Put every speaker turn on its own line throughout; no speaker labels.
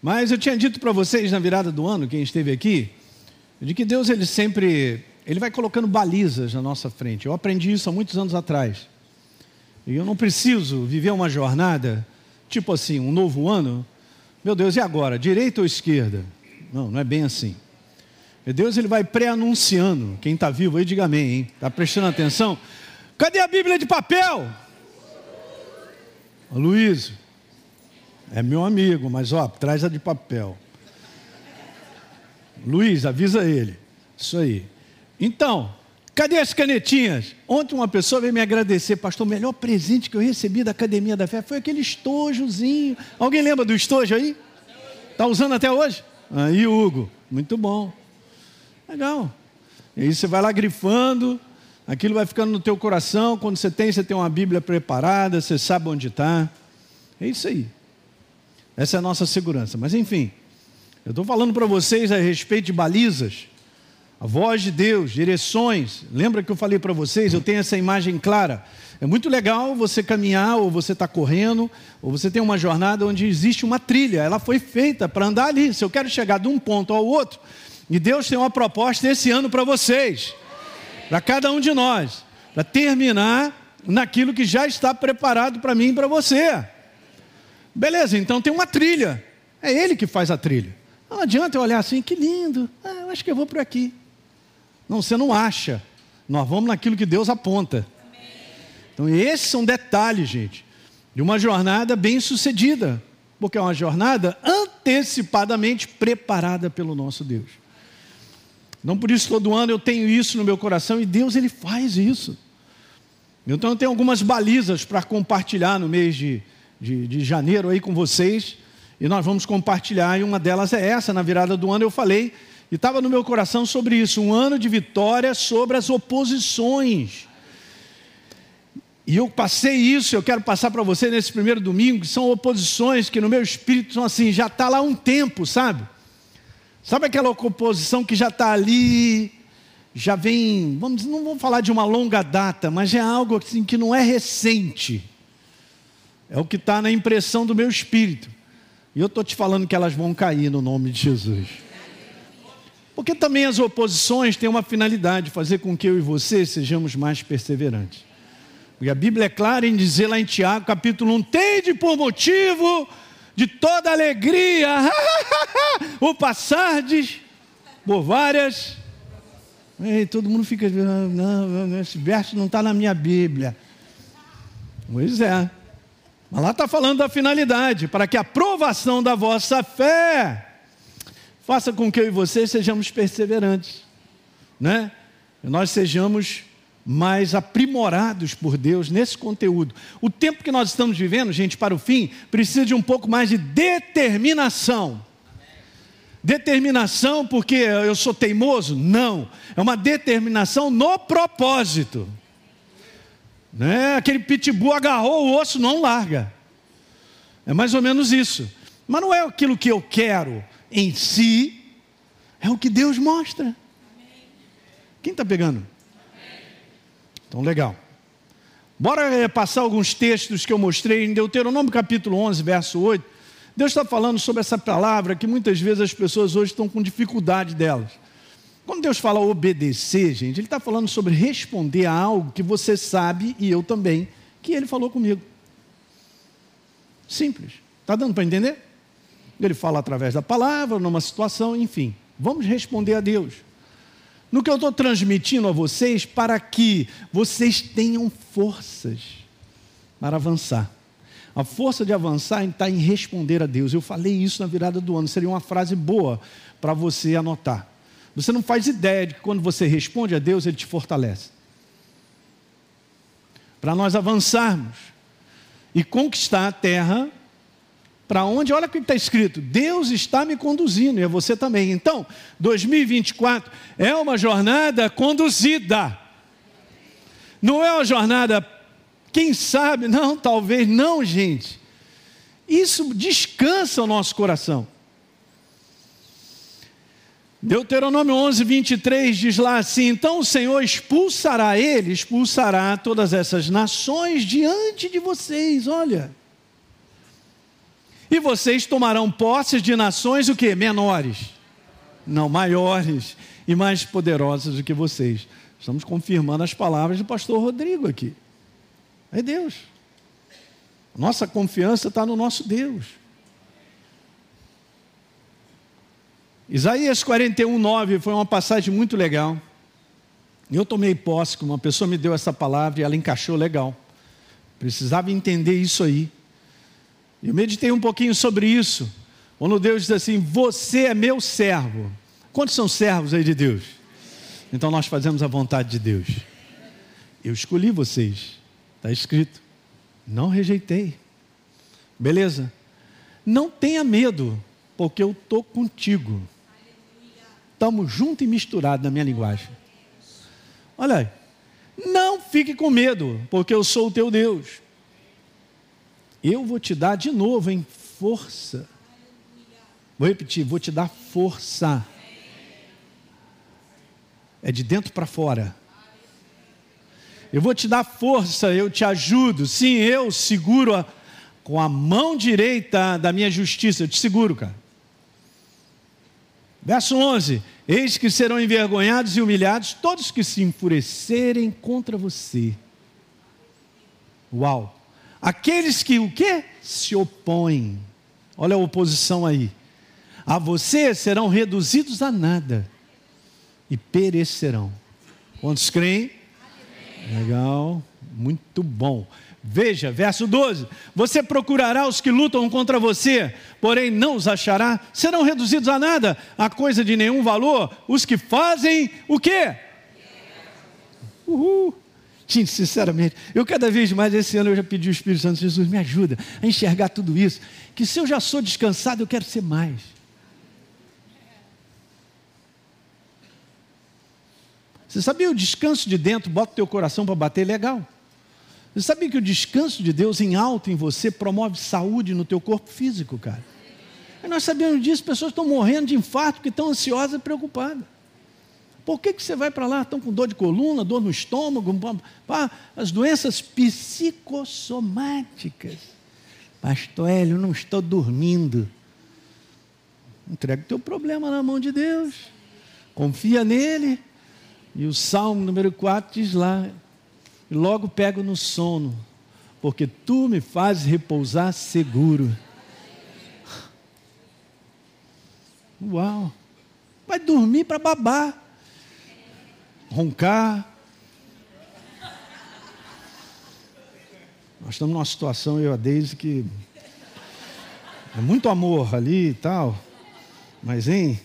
Mas eu tinha dito para vocês na virada do ano, quem esteve aqui, de que Deus ele sempre ele vai colocando balizas na nossa frente. Eu aprendi isso há muitos anos atrás. E eu não preciso viver uma jornada, tipo assim, um novo ano. Meu Deus, e agora? Direita ou esquerda? Não, não é bem assim. Deus ele vai pré-anunciando. Quem está vivo aí, diga amém, hein? Está prestando atenção? Cadê a Bíblia de papel? Luiz, é meu amigo, mas ó, traz a de papel. Luiz, avisa ele. Isso aí. Então, cadê as canetinhas? Ontem uma pessoa veio me agradecer, pastor, o melhor presente que eu recebi da Academia da Fé foi aquele estojozinho. Alguém lembra do estojo aí? Está usando até hoje? Aí, Hugo, muito bom. Legal. E aí você vai lá grifando, aquilo vai ficando no teu coração. Quando você tem, você tem uma Bíblia preparada, você sabe onde está. É isso aí. Essa é a nossa segurança. Mas enfim, eu estou falando para vocês a respeito de balizas, a voz de Deus, direções. Lembra que eu falei para vocês? Eu tenho essa imagem clara. É muito legal você caminhar, ou você está correndo, ou você tem uma jornada onde existe uma trilha. Ela foi feita para andar ali. Se eu quero chegar de um ponto ao outro, e Deus tem uma proposta esse ano para vocês, para cada um de nós, para terminar naquilo que já está preparado para mim e para você. Beleza, então tem uma trilha. É Ele que faz a trilha. Não adianta eu olhar assim, que lindo, ah, eu acho que eu vou por aqui. Não, você não acha. Nós vamos naquilo que Deus aponta. Então, esses são detalhes, gente, de uma jornada bem sucedida, porque é uma jornada antecipadamente preparada pelo nosso Deus. Não por isso todo ano eu tenho isso no meu coração e Deus ele faz isso. Então eu tenho algumas balizas para compartilhar no mês de, de, de, janeiro aí com vocês e nós vamos compartilhar e uma delas é essa. Na virada do ano eu falei e estava no meu coração sobre isso, um ano de vitória sobre as oposições. E eu passei isso, eu quero passar para você nesse primeiro domingo, que são oposições que no meu espírito são assim, já está lá um tempo, sabe? Sabe aquela oposição que já está ali, já vem, vamos, não vamos falar de uma longa data, mas é algo assim que não é recente. É o que está na impressão do meu espírito. E eu estou te falando que elas vão cair no nome de Jesus. Porque também as oposições têm uma finalidade, fazer com que eu e você sejamos mais perseverantes. E a Bíblia é clara em dizer lá em Tiago, capítulo 1, tende por motivo de toda alegria, o passardes por várias. E todo mundo fica, não, esse verso não está na minha Bíblia. Pois é. Mas lá está falando da finalidade, para que a aprovação da vossa fé faça com que eu e você sejamos perseverantes, né? E nós sejamos mais aprimorados por Deus nesse conteúdo. O tempo que nós estamos vivendo, gente, para o fim, precisa de um pouco mais de determinação. Determinação porque eu sou teimoso? Não. É uma determinação no propósito. Né? Aquele pitbull agarrou o osso, não larga. É mais ou menos isso. Mas não é aquilo que eu quero em si, é o que Deus mostra. Quem está pegando? Então, legal. Bora eh, passar alguns textos que eu mostrei em Deuteronômio capítulo 11, verso 8. Deus está falando sobre essa palavra que muitas vezes as pessoas hoje estão com dificuldade delas. Quando Deus fala obedecer, gente, Ele está falando sobre responder a algo que você sabe, e eu também, que Ele falou comigo. Simples. Está dando para entender? Ele fala através da palavra, numa situação, enfim. Vamos responder a Deus no que eu estou transmitindo a vocês para que vocês tenham forças para avançar. A força de avançar está em responder a Deus. Eu falei isso na virada do ano, seria uma frase boa para você anotar. Você não faz ideia de que quando você responde a Deus, Ele te fortalece. Para nós avançarmos e conquistar a terra para onde? Olha o que está escrito: Deus está me conduzindo, e é você também. Então, 2024 é uma jornada conduzida. Não é uma jornada, quem sabe, não, talvez, não, gente. Isso descansa o nosso coração. Deuteronômio 11, 23 diz lá assim: Então o Senhor expulsará ele, expulsará todas essas nações diante de vocês. Olha E vocês tomarão posses de nações o que? Menores. Não, maiores e mais poderosas do que vocês. Estamos confirmando as palavras do pastor Rodrigo aqui. É Deus. Nossa confiança está no nosso Deus. Isaías 41, 9 foi uma passagem muito legal. Eu tomei posse, que uma pessoa me deu essa palavra e ela encaixou legal. Precisava entender isso aí. Eu meditei um pouquinho sobre isso. Quando Deus diz assim: Você é meu servo. Quantos são servos aí de Deus? Então nós fazemos a vontade de Deus. Eu escolhi vocês. Está escrito. Não rejeitei. Beleza? Não tenha medo, porque eu estou contigo. Estamos juntos e misturados na minha linguagem. Olha aí. Não fique com medo, porque eu sou o teu Deus. Eu vou te dar de novo em força. Vou repetir, vou te dar força. É de dentro para fora. Eu vou te dar força, eu te ajudo. Sim, eu seguro a, com a mão direita da minha justiça. Eu te seguro, cara. Verso 11: Eis que serão envergonhados e humilhados todos que se enfurecerem contra você. Uau! Aqueles que o quê? Se opõem. Olha a oposição aí. A você serão reduzidos a nada e perecerão. Quantos creem? Legal, muito bom. Veja, verso 12: Você procurará os que lutam contra você, porém não os achará, serão reduzidos a nada, a coisa de nenhum valor, os que fazem o quê? Uhul. Gente, sinceramente, eu cada vez mais esse ano eu já pedi ao Espírito Santo, Jesus, me ajuda a enxergar tudo isso. Que se eu já sou descansado, eu quero ser mais. Você sabia o descanso de dentro, bota o teu coração para bater legal. Você sabia que o descanso de Deus em alto em você promove saúde no teu corpo físico, cara? E nós sabemos disso, pessoas estão morrendo de infarto porque estão ansiosas e preocupadas. Por que, que você vai para lá? Estão com dor de coluna, dor no estômago, pá, as doenças psicossomáticas. Pastor Hélio, não estou dormindo. Entrega o teu problema na mão de Deus. Confia nele. E o Salmo número 4 diz lá: e logo pego no sono, porque tu me fazes repousar seguro. Uau! Vai dormir para babar, roncar. Nós estamos numa situação, eu e a Deise, que é muito amor ali e tal, mas, hein?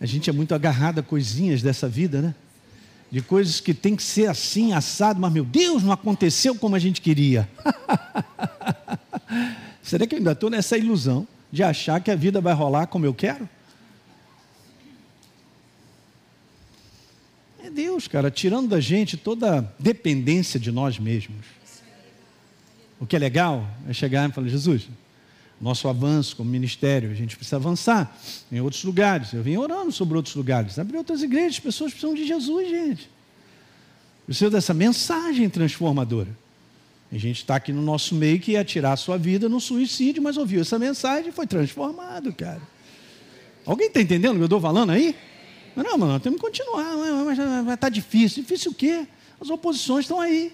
A gente é muito agarrado a coisinhas dessa vida, né? De coisas que tem que ser assim, assado, mas meu Deus, não aconteceu como a gente queria. Será que eu ainda estou nessa ilusão de achar que a vida vai rolar como eu quero? É Deus, cara, tirando da gente toda dependência de nós mesmos. O que é legal é chegar e falar: Jesus, nosso avanço como ministério. A gente precisa avançar em outros lugares. Eu vim orando sobre outros lugares. Abrir outras igrejas, as pessoas precisam de Jesus, gente. Precisa dessa mensagem transformadora. A gente está aqui no nosso meio que ia tirar a sua vida no suicídio, mas ouviu essa mensagem e foi transformado, cara. Alguém está entendendo o que eu estou falando aí? Não, mano, temos que continuar, mas vai estar tá difícil. Difícil o quê? As oposições estão aí.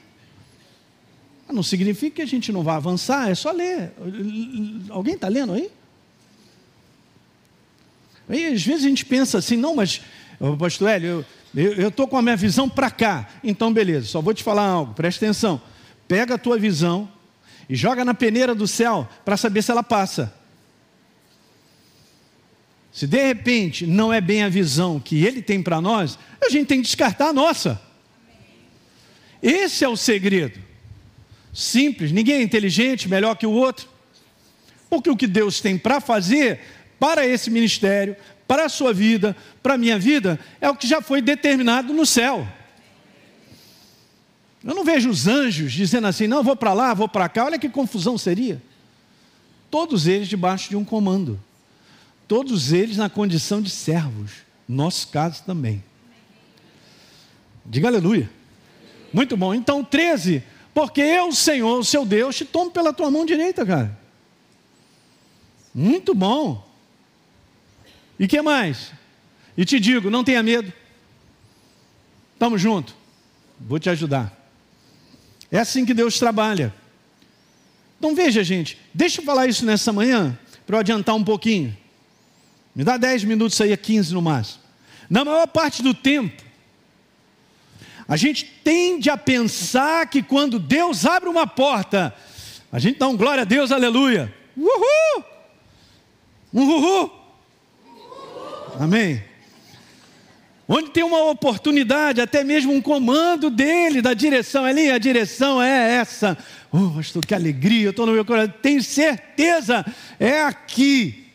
Não significa que a gente não vai avançar, é só ler. Alguém está lendo aí? Aí, às vezes a gente pensa assim, não, mas, pastor Hélio, eu estou com a minha visão para cá. Então, beleza, só vou te falar algo, presta atenção. Pega a tua visão e joga na peneira do céu para saber se ela passa. Se de repente não é bem a visão que ele tem para nós, a gente tem que descartar a nossa. Esse é o segredo. Simples, ninguém é inteligente, melhor que o outro. Porque o que Deus tem para fazer para esse ministério, para a sua vida, para a minha vida, é o que já foi determinado no céu. Eu não vejo os anjos dizendo assim, não, vou para lá, vou para cá, olha que confusão seria. Todos eles debaixo de um comando. Todos eles na condição de servos. Nosso caso também. Diga aleluia. Muito bom. Então, 13. Porque eu, Senhor, o seu Deus, te tomo pela tua mão direita, cara. Muito bom. E que mais? E te digo, não tenha medo. Estamos juntos. Vou te ajudar. É assim que Deus trabalha. Então veja, gente, deixa eu falar isso nessa manhã, para eu adiantar um pouquinho. Me dá 10 minutos aí, a 15 no máximo. Na maior parte do tempo, a gente tende a pensar que quando Deus abre uma porta, a gente dá um glória a Deus, aleluia. Uhul! Uhul! Amém. Onde tem uma oportunidade, até mesmo um comando dele, da direção, ali a direção é essa. Oh, pastor, que alegria, eu estou no meu coração, tenho certeza, é aqui.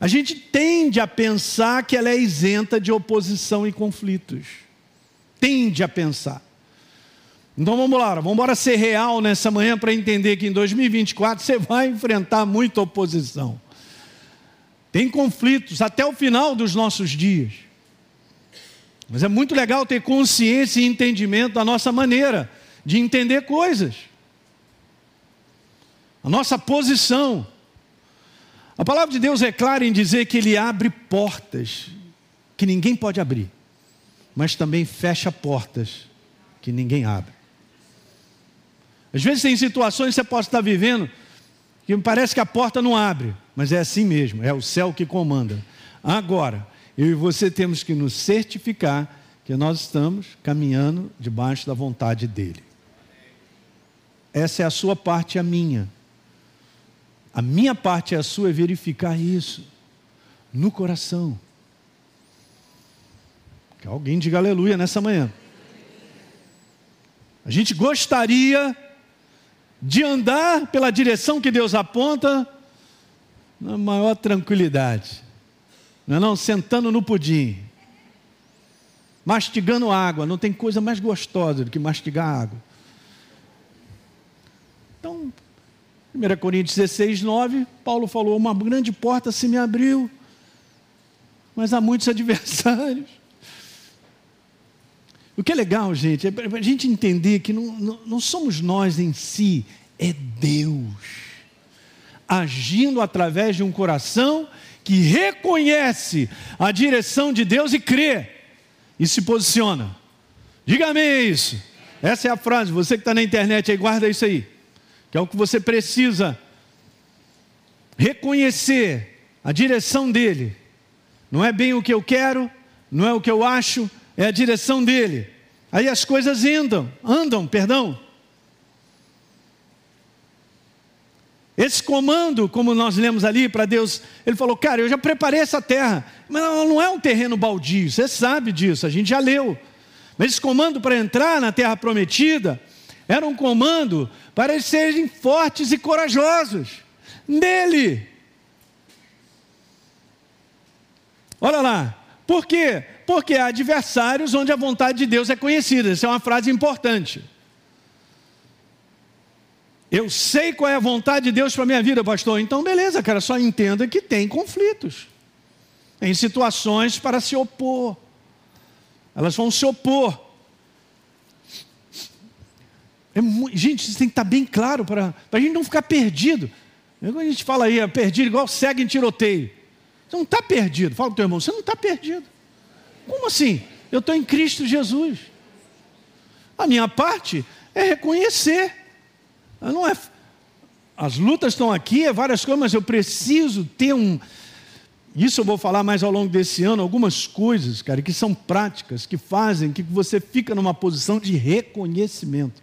A gente tende a pensar que ela é isenta de oposição e conflitos tende a pensar. Então vamos lá, vamos embora ser real nessa manhã para entender que em 2024 você vai enfrentar muita oposição. Tem conflitos até o final dos nossos dias. Mas é muito legal ter consciência e entendimento da nossa maneira de entender coisas. A nossa posição. A palavra de Deus é clara em dizer que Ele abre portas que ninguém pode abrir mas também fecha portas que ninguém abre. Às vezes tem situações que você pode estar vivendo que parece que a porta não abre, mas é assim mesmo, é o céu que comanda. Agora, eu e você temos que nos certificar que nós estamos caminhando debaixo da vontade dele. Essa é a sua parte e a minha. A minha parte e a sua é verificar isso no coração. Que alguém diga aleluia nessa manhã. A gente gostaria de andar pela direção que Deus aponta na maior tranquilidade. Não é não? Sentando no pudim. Mastigando água. Não tem coisa mais gostosa do que mastigar água. Então, 1 Coríntios 16, 9, Paulo falou: Uma grande porta se me abriu, mas há muitos adversários. O que é legal, gente, é para a gente entender que não, não, não somos nós em si, é Deus agindo através de um coração que reconhece a direção de Deus e crê e se posiciona. Diga amém isso. Essa é a frase. Você que está na internet aí, guarda isso aí. Que é o que você precisa reconhecer a direção dele. Não é bem o que eu quero, não é o que eu acho, é a direção dele. Aí as coisas andam, andam, perdão. Esse comando, como nós lemos ali para Deus, ele falou: Cara, eu já preparei essa terra, mas não é um terreno baldio, você sabe disso, a gente já leu. Mas esse comando para entrar na terra prometida era um comando para eles serem fortes e corajosos nele. Olha lá, por quê? Porque há adversários onde a vontade de Deus é conhecida. Essa é uma frase importante. Eu sei qual é a vontade de Deus para a minha vida, pastor. Então, beleza, cara, só entenda que tem conflitos. Tem situações para se opor. Elas vão se opor. É gente, isso tem que estar bem claro para a gente não ficar perdido. Quando a gente fala aí, é perdido igual cego em tiroteio. Você não está perdido. Fala para o teu irmão, você não está perdido. Como assim? Eu estou em Cristo Jesus. A minha parte é reconhecer. Não é. As lutas estão aqui, é várias coisas, mas eu preciso ter um. Isso eu vou falar mais ao longo desse ano, algumas coisas, cara, que são práticas, que fazem que você fica numa posição de reconhecimento.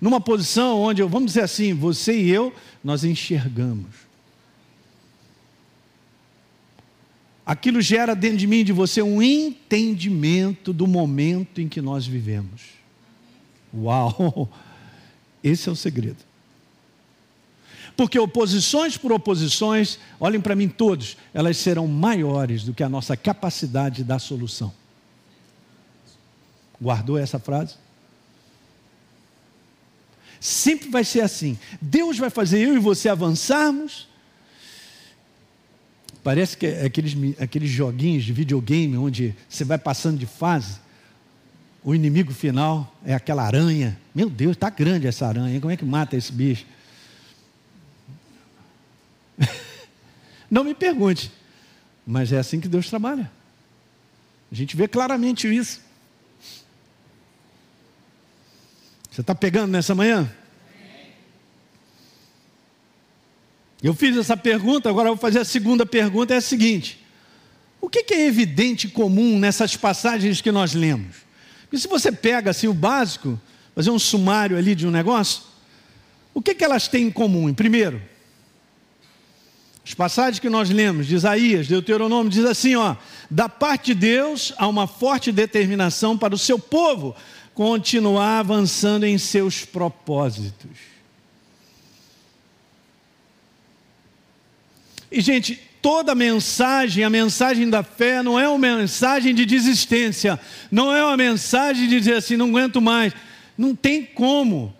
Numa posição onde, vamos dizer assim, você e eu, nós enxergamos. Aquilo gera dentro de mim e de você um entendimento do momento em que nós vivemos. Uau! Esse é o segredo. Porque oposições por oposições, olhem para mim todos, elas serão maiores do que a nossa capacidade da solução. Guardou essa frase? Sempre vai ser assim. Deus vai fazer eu e você avançarmos Parece que é aqueles, aqueles joguinhos de videogame onde você vai passando de fase. o inimigo final é aquela aranha. Meu Deus, está grande essa aranha, como é que mata esse bicho? Não me pergunte, mas é assim que Deus trabalha. A gente vê claramente isso. Você está pegando nessa manhã? Eu fiz essa pergunta, agora vou fazer a segunda pergunta: é a seguinte: o que, é evidente e comum nessas passagens que nós lemos? Porque se você pega assim o básico, fazer um sumário ali de um negócio, o que, que elas têm em comum? Primeiro, as passagens que nós lemos de Isaías, Deuteronômio, diz assim: ó, da parte de Deus há uma forte determinação para o seu povo continuar avançando em seus propósitos. E, gente, toda mensagem, a mensagem da fé, não é uma mensagem de desistência, não é uma mensagem de dizer assim, não aguento mais. Não tem como.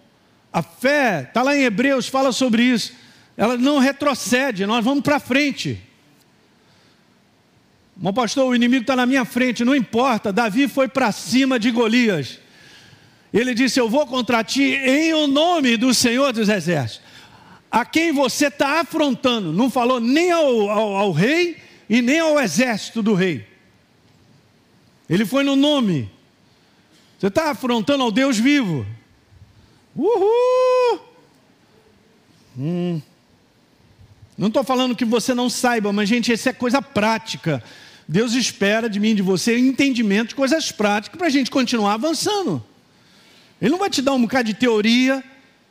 A fé, está lá em Hebreus, fala sobre isso ela não retrocede, nós vamos para frente. Meu pastor, o inimigo está na minha frente, não importa. Davi foi para cima de Golias. Ele disse: Eu vou contra ti em o nome do Senhor dos Exércitos. A quem você está afrontando, não falou nem ao, ao, ao rei e nem ao exército do rei. Ele foi no nome. Você está afrontando ao Deus vivo. Uhul! Hum. Não estou falando que você não saiba, mas, gente, isso é coisa prática. Deus espera de mim e de você entendimento de coisas práticas para a gente continuar avançando. Ele não vai te dar um bocado de teoria.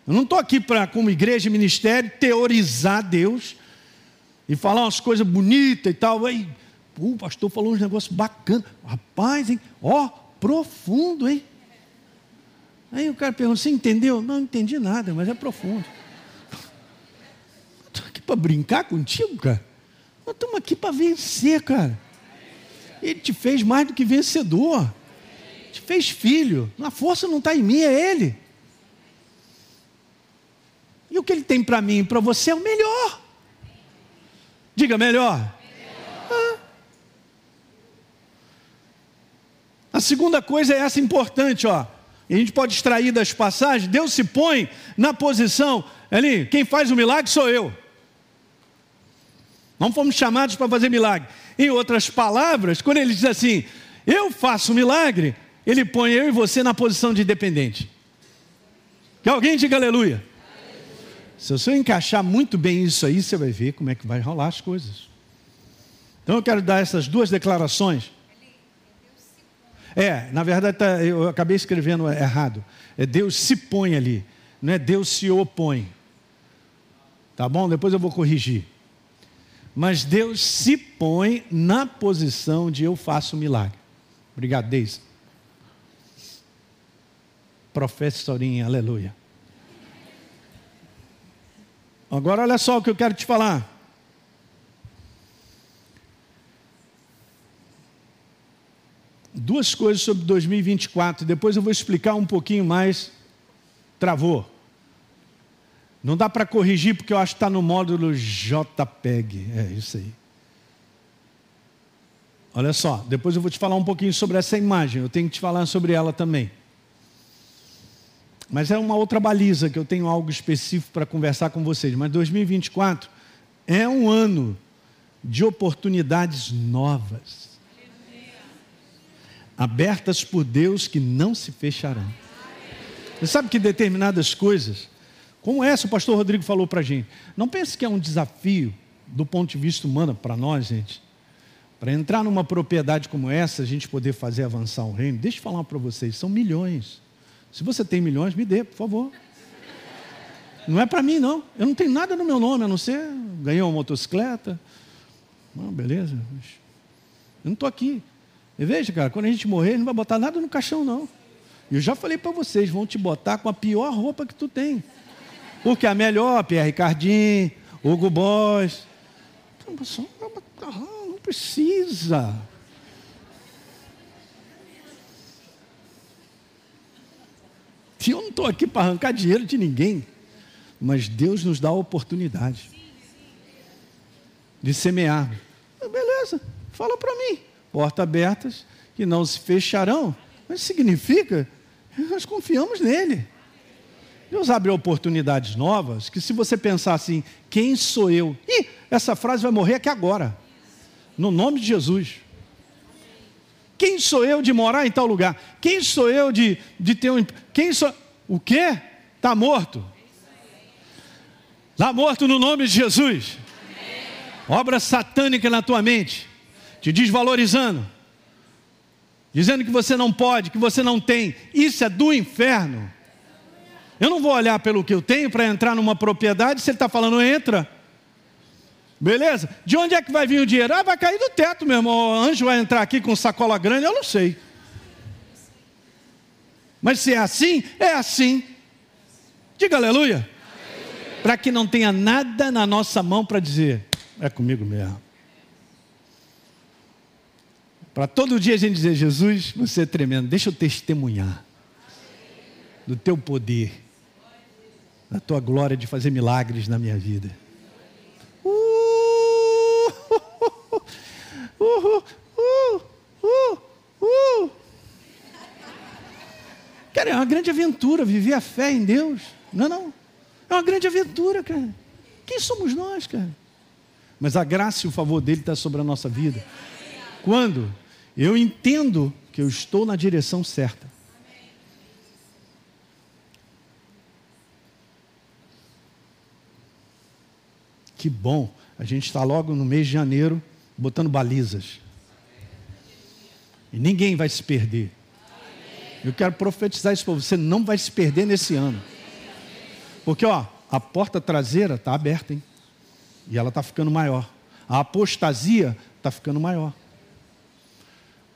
Eu não estou aqui para, como igreja e ministério, teorizar Deus e falar umas coisas bonitas e tal. Aí, o pastor falou uns negócios bacanas. Rapaz, hein? Ó, profundo, hein? Aí o cara pergunta: Você entendeu? Não, não entendi nada, mas é profundo para brincar contigo, cara. Nós estamos aqui para vencer, cara. Ele te fez mais do que vencedor. Te fez filho. A força não está em mim, é Ele. O que Ele tem para mim e para você é o melhor. Diga melhor. Ah. A segunda coisa é essa importante, ó. A gente pode extrair das passagens. Deus se põe na posição ali. Quem faz o milagre sou eu. Não fomos chamados para fazer milagre. Em outras palavras, quando ele diz assim, eu faço milagre, ele põe eu e você na posição de dependente. Que alguém diga aleluia. Se você encaixar muito bem isso aí, você vai ver como é que vai rolar as coisas. Então eu quero dar essas duas declarações. É, na verdade tá, eu acabei escrevendo errado. É Deus se põe ali, não é Deus se opõe. Tá bom? Depois eu vou corrigir. Mas Deus se põe na posição de eu faço milagre. Obrigado, Deise. Professorinha, aleluia. Agora olha só o que eu quero te falar. Duas coisas sobre 2024, depois eu vou explicar um pouquinho mais. Travou. Não dá para corrigir porque eu acho que está no módulo JPEG. É isso aí. Olha só, depois eu vou te falar um pouquinho sobre essa imagem. Eu tenho que te falar sobre ela também. Mas é uma outra baliza que eu tenho algo específico para conversar com vocês. Mas 2024 é um ano de oportunidades novas. Abertas por Deus que não se fecharão. Você sabe que determinadas coisas como essa o pastor Rodrigo falou para a gente. Não pense que é um desafio do ponto de vista humano para nós, gente. Para entrar numa propriedade como essa, a gente poder fazer avançar o reino. Deixa eu falar para vocês, são milhões. Se você tem milhões, me dê, por favor. Não é para mim, não. Eu não tenho nada no meu nome, a não ser ganhei uma motocicleta. Não, beleza. Eu não estou aqui. E veja, cara, quando a gente morrer, não vai botar nada no caixão, não. Eu já falei para vocês, vão te botar com a pior roupa que tu tem. O que é melhor, Pierre Cardim, Hugo Boss. Não precisa. Eu não estou aqui para arrancar dinheiro de ninguém, mas Deus nos dá a oportunidade de semear. Beleza, fala para mim. Portas abertas que não se fecharão Mas significa que nós confiamos nele. Deus abre oportunidades novas que, se você pensar assim, quem sou eu? Ih, essa frase vai morrer aqui agora, no nome de Jesus. Quem sou eu de morar em tal lugar? Quem sou eu de, de ter um. Quem sou. O quê? Está morto. Está morto no nome de Jesus. Obra satânica na tua mente, te desvalorizando, dizendo que você não pode, que você não tem. Isso é do inferno. Eu não vou olhar pelo que eu tenho para entrar numa propriedade, se ele está falando, entra. Beleza? De onde é que vai vir o dinheiro? Ah, vai cair do teto, meu irmão. O anjo vai entrar aqui com sacola grande, eu não sei. Mas se é assim, é assim. Diga aleluia. Para que não tenha nada na nossa mão para dizer, é comigo mesmo. Para todo dia a gente dizer, Jesus, você é tremendo, deixa eu testemunhar do teu poder, da tua glória de fazer milagres na minha vida. Uh, uh, uh. Cara, é uma grande aventura viver a fé em Deus. Não, é não. É uma grande aventura, cara. Quem somos nós, cara? Mas a graça e o favor dele está sobre a nossa vida. Quando eu entendo que eu estou na direção certa. Que bom, a gente está logo no mês de janeiro botando balizas. E ninguém vai se perder. Eu quero profetizar isso para você, não vai se perder nesse ano. Porque, ó, a porta traseira está aberta, hein? E ela está ficando maior. A apostasia está ficando maior.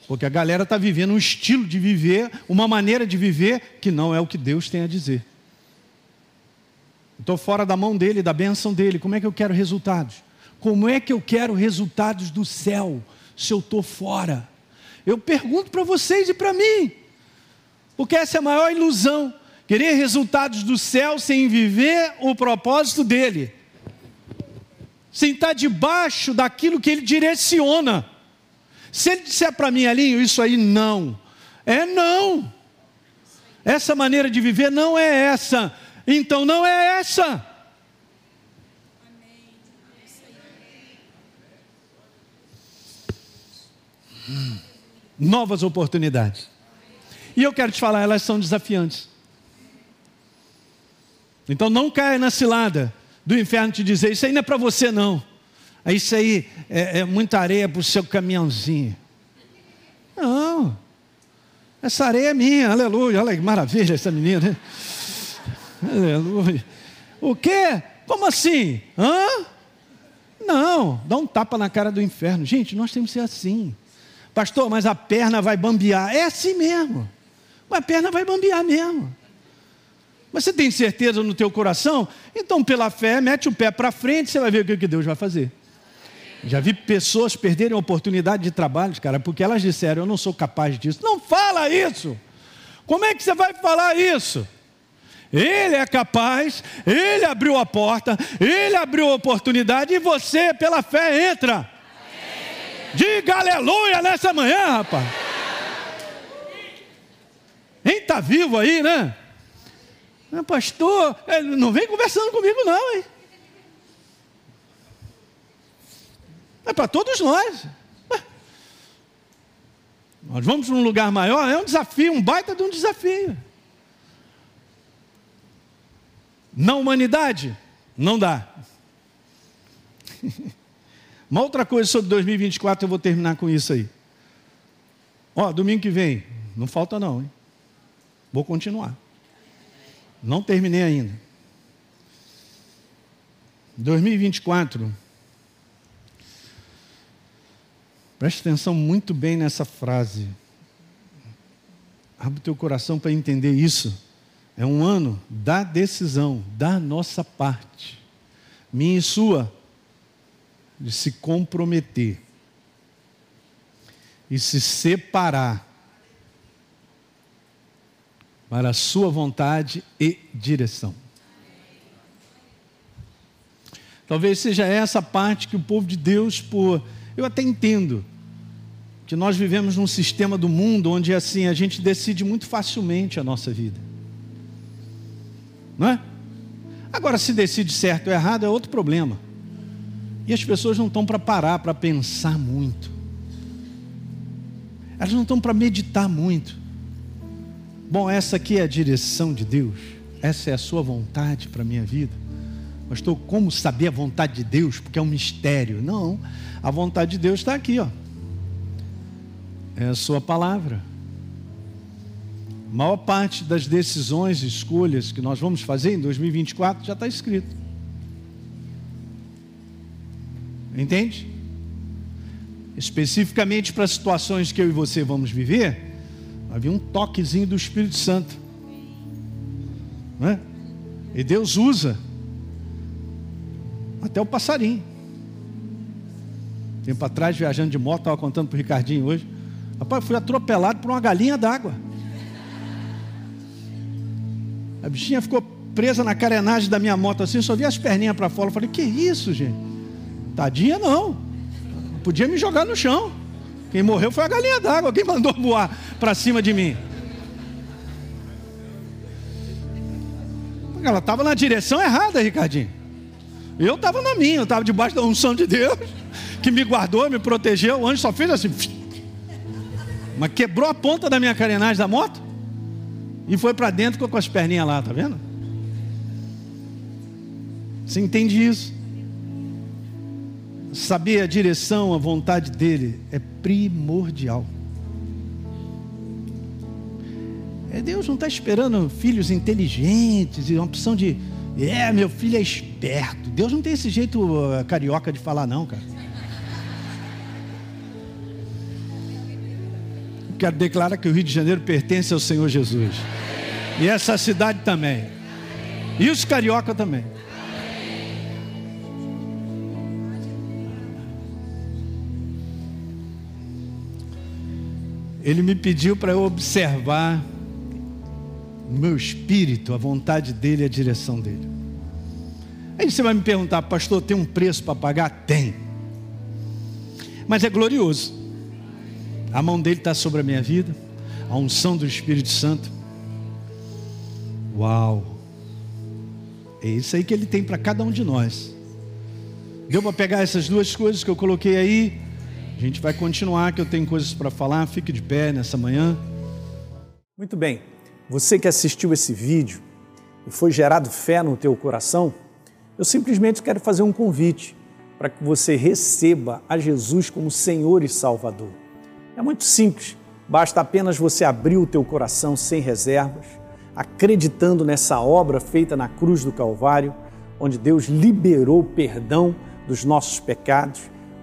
Porque a galera está vivendo um estilo de viver, uma maneira de viver que não é o que Deus tem a dizer. Estou fora da mão dele, da bênção dele. Como é que eu quero resultados? Como é que eu quero resultados do céu se eu estou fora? Eu pergunto para vocês e para mim, porque essa é a maior ilusão. Querer resultados do céu sem viver o propósito dele, sem estar debaixo daquilo que ele direciona. Se ele disser para mim, Alinho, isso aí não, é não. Essa maneira de viver não é essa. Então não é essa. Novas oportunidades. E eu quero te falar, elas são desafiantes. Então não caia na cilada do inferno te dizer, isso aí não é para você não. Isso aí é, é muita areia para o seu caminhãozinho. Não. Essa areia é minha, aleluia. Olha que maravilha essa menina. Né? Aleluia. O quê? Como assim? Hã? Não, dá um tapa na cara do inferno. Gente, nós temos que ser assim. Pastor, mas a perna vai bambear. É assim mesmo. Mas a perna vai bambear mesmo. Mas você tem certeza no teu coração? Então, pela fé, mete o pé para frente, você vai ver o que Deus vai fazer. Já vi pessoas perderem oportunidade de trabalho, cara, porque elas disseram: Eu não sou capaz disso. Não fala isso. Como é que você vai falar isso? Ele é capaz, ele abriu a porta, ele abriu a oportunidade e você, pela fé, entra. Diga aleluia nessa manhã, rapaz. Quem está vivo aí, né? Pastor, não vem conversando comigo, não, hein? É para todos nós. Nós vamos para um lugar maior, é um desafio, um baita de um desafio. Na humanidade, não dá. Uma outra coisa sobre 2024, eu vou terminar com isso aí. Ó, domingo que vem, não falta não, hein? Vou continuar. Não terminei ainda. 2024. Preste atenção muito bem nessa frase. Abre o teu coração para entender isso. É um ano da decisão, da nossa parte, minha e sua, de se comprometer e se separar para a sua vontade e direção. Talvez seja essa parte que o povo de Deus, por eu até entendo que nós vivemos num sistema do mundo onde assim a gente decide muito facilmente a nossa vida. Não é? Agora, se decide certo ou errado é outro problema. E as pessoas não estão para parar, para pensar muito. Elas não estão para meditar muito. Bom, essa aqui é a direção de Deus. Essa é a sua vontade para a minha vida. Pastor, como saber a vontade de Deus? Porque é um mistério. Não, a vontade de Deus está aqui, ó é a Sua palavra. A maior parte das decisões e escolhas que nós vamos fazer em 2024 já está escrito. Entende? Especificamente para situações que eu e você vamos viver, havia um toquezinho do Espírito Santo. Não é? E Deus usa até o passarinho. Tempo atrás, viajando de moto, estava contando para o Ricardinho hoje. Rapaz, fui atropelado por uma galinha d'água. A bichinha ficou presa na carenagem da minha moto assim, só vi as perninhas para fora. Eu falei, que isso, gente? Tadinha não. Podia me jogar no chão. Quem morreu foi a galinha d'água. Quem mandou voar para cima de mim? Ela estava na direção errada, Ricardinho. Eu estava na minha, eu estava debaixo da unção de Deus, que me guardou, me protegeu. O anjo só fez assim. Mas quebrou a ponta da minha carenagem da moto e foi para dentro com as perninhas lá, tá vendo? Você entende isso? Saber a direção, a vontade dele é primordial. É, Deus não está esperando filhos inteligentes e uma opção de, é, meu filho é esperto. Deus não tem esse jeito uh, carioca de falar, não, cara. quero declarar que o Rio de Janeiro pertence ao Senhor Jesus. E essa cidade também. E os carioca também. Ele me pediu para eu observar no meu espírito a vontade dele a direção dele. Aí você vai me perguntar, pastor, tem um preço para pagar? Tem. Mas é glorioso. A mão dele está sobre a minha vida, a unção do Espírito Santo. Uau! É isso aí que ele tem para cada um de nós. Deu para pegar essas duas coisas que eu coloquei aí? A gente vai continuar, que eu tenho coisas para falar. Fique de pé nessa manhã.
Muito bem. Você que assistiu esse vídeo e foi gerado fé no teu coração, eu simplesmente quero fazer um convite para que você receba a Jesus como Senhor e Salvador. É muito simples, basta apenas você abrir o teu coração sem reservas, acreditando nessa obra feita na cruz do Calvário, onde Deus liberou perdão dos nossos pecados,